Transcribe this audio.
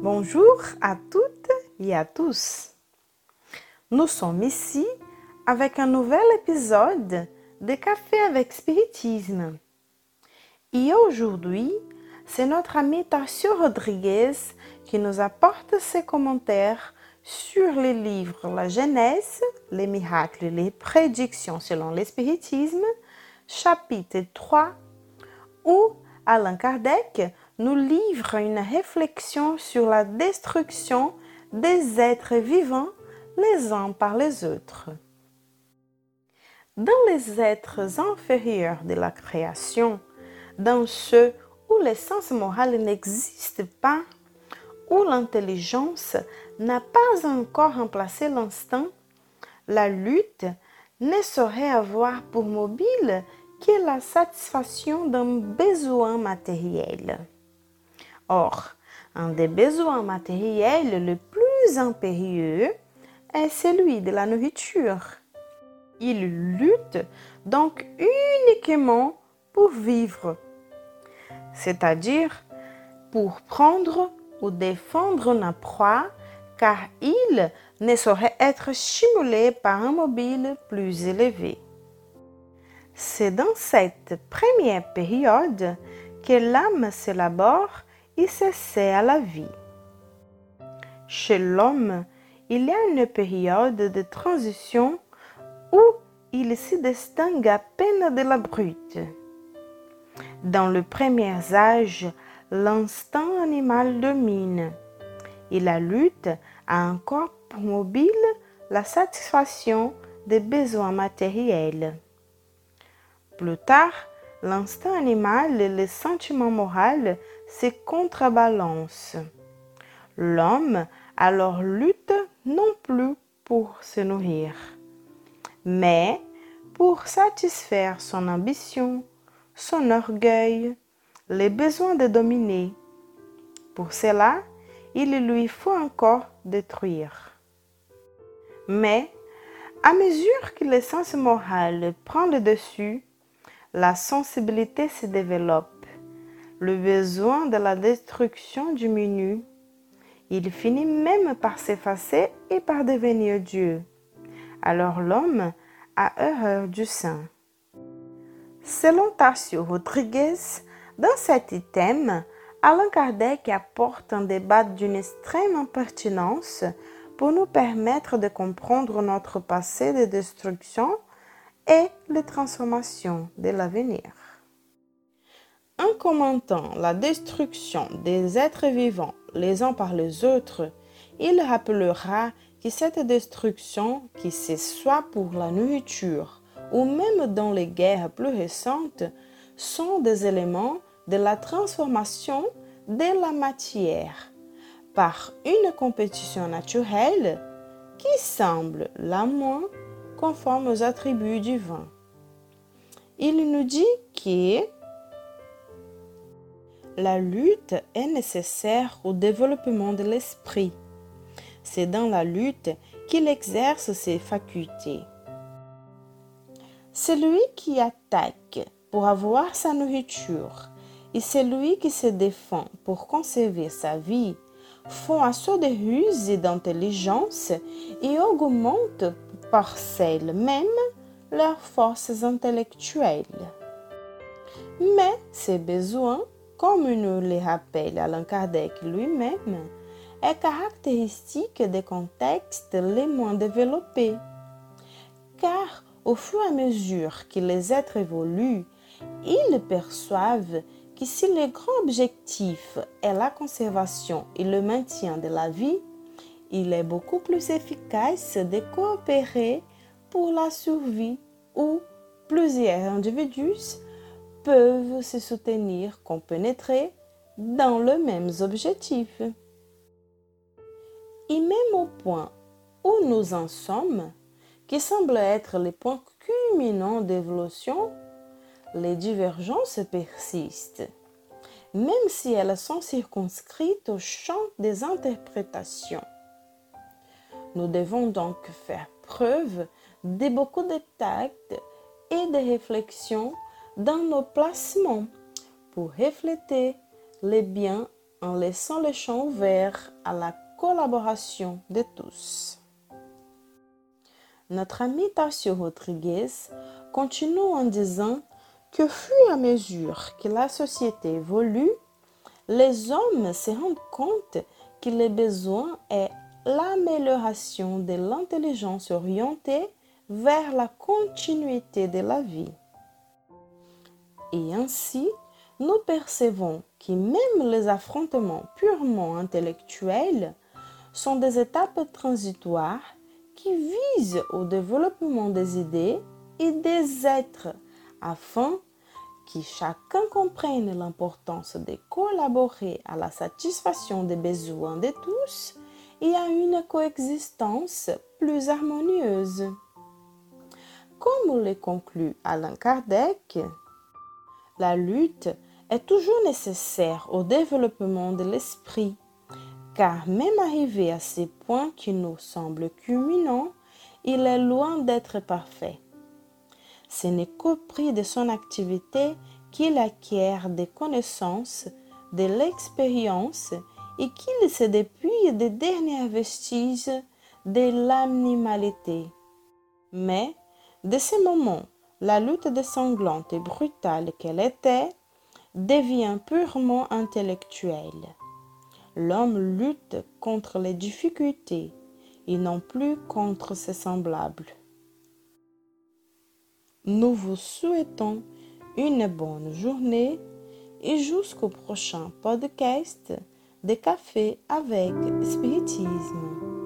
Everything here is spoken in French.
Bonjour à toutes et à tous. Nous sommes ici avec un nouvel épisode de Café avec Spiritisme. Et aujourd'hui, c'est notre ami Tarsio Rodriguez qui nous apporte ses commentaires sur les livres La Genèse, les miracles et les prédictions selon l'espiritisme, chapitre 3, où Alain Kardec nous livre une réflexion sur la destruction des êtres vivants les uns par les autres. Dans les êtres inférieurs de la création, dans ceux où l'essence morale n'existe pas, où l'intelligence n'a pas encore remplacé l'instinct, la lutte ne saurait avoir pour mobile que la satisfaction d'un besoin matériel. Or, un des besoins matériels le plus impérieux est celui de la nourriture. Il lutte donc uniquement pour vivre, c'est-à-dire pour prendre ou défendre une proie, car il ne saurait être stimulé par un mobile plus élevé. C'est dans cette première période que l'âme s'élabore et s'essaie à la vie. Chez l'homme, il y a une période de transition où il se distingue à peine de la brute. Dans les premiers âges, l'instinct animal domine et la lutte a encore pour mobile la satisfaction des besoins matériels. Plus tard, l'instinct animal et le sentiment moral se contrebalancent. L'homme alors lutte non plus pour se nourrir, mais pour satisfaire son ambition, son orgueil, les besoins de dominer. Pour cela, il lui faut encore détruire. Mais, à mesure que l'essence morale prend le dessus, la sensibilité se développe, le besoin de la destruction diminue, il finit même par s'effacer et par devenir Dieu. Alors l'homme a horreur du saint. Selon Tarsio Rodriguez, dans cet item, Alain Kardec apporte un débat d'une extrême pertinence pour nous permettre de comprendre notre passé de destruction et les transformations de l'avenir. En commentant la destruction des êtres vivants les uns par les autres, il rappellera que cette destruction, qui c'est soit pour la nourriture ou même dans les guerres plus récentes, sont des éléments de la transformation de la matière par une compétition naturelle qui semble la moins conforme aux attributs divins. Il nous dit que la lutte est nécessaire au développement de l'esprit. C'est dans la lutte qu'il exerce ses facultés. Celui qui attaque pour avoir sa nourriture et celui qui se défend pour conserver sa vie font assaut de ruse et d'intelligence et augmentent par celles-mêmes leurs forces intellectuelles. Mais ces besoins comme nous le rappelle Alain Kardec lui-même, est caractéristique des contextes les moins développés. Car au fur et à mesure que les êtres évoluent, ils perçoivent que si le grand objectif est la conservation et le maintien de la vie, il est beaucoup plus efficace de coopérer pour la survie où plusieurs individus peuvent se soutenir, compénétrer dans le même objectif. Et même au point où nous en sommes, qui semble être les points culminants d'évolution, les divergences persistent, même si elles sont circonscrites au champ des interprétations. Nous devons donc faire preuve de beaucoup de tact et de réflexion dans nos placements pour refléter les biens en laissant le champ ouvert à la collaboration de tous. Notre ami Tassio Rodriguez continue en disant que fur et à mesure que la société évolue, les hommes se rendent compte que le besoin est l'amélioration de l'intelligence orientée vers la continuité de la vie. Et ainsi, nous percevons que même les affrontements purement intellectuels sont des étapes transitoires qui visent au développement des idées et des êtres afin que chacun comprenne l'importance de collaborer à la satisfaction des besoins de tous et à une coexistence plus harmonieuse. Comme le conclut Alain Kardec, la lutte est toujours nécessaire au développement de l'esprit, car même arrivé à ces points qui nous semblent culminants, il est loin d'être parfait. Ce n'est qu'au prix de son activité qu'il acquiert des connaissances, de l'expérience et qu'il se dépouille des derniers vestiges de l'animalité. Mais, de ce moment, la lutte désanglante et brutale qu'elle était devient purement intellectuelle. L'homme lutte contre les difficultés et non plus contre ses semblables. Nous vous souhaitons une bonne journée et jusqu'au prochain podcast de Café avec Spiritisme.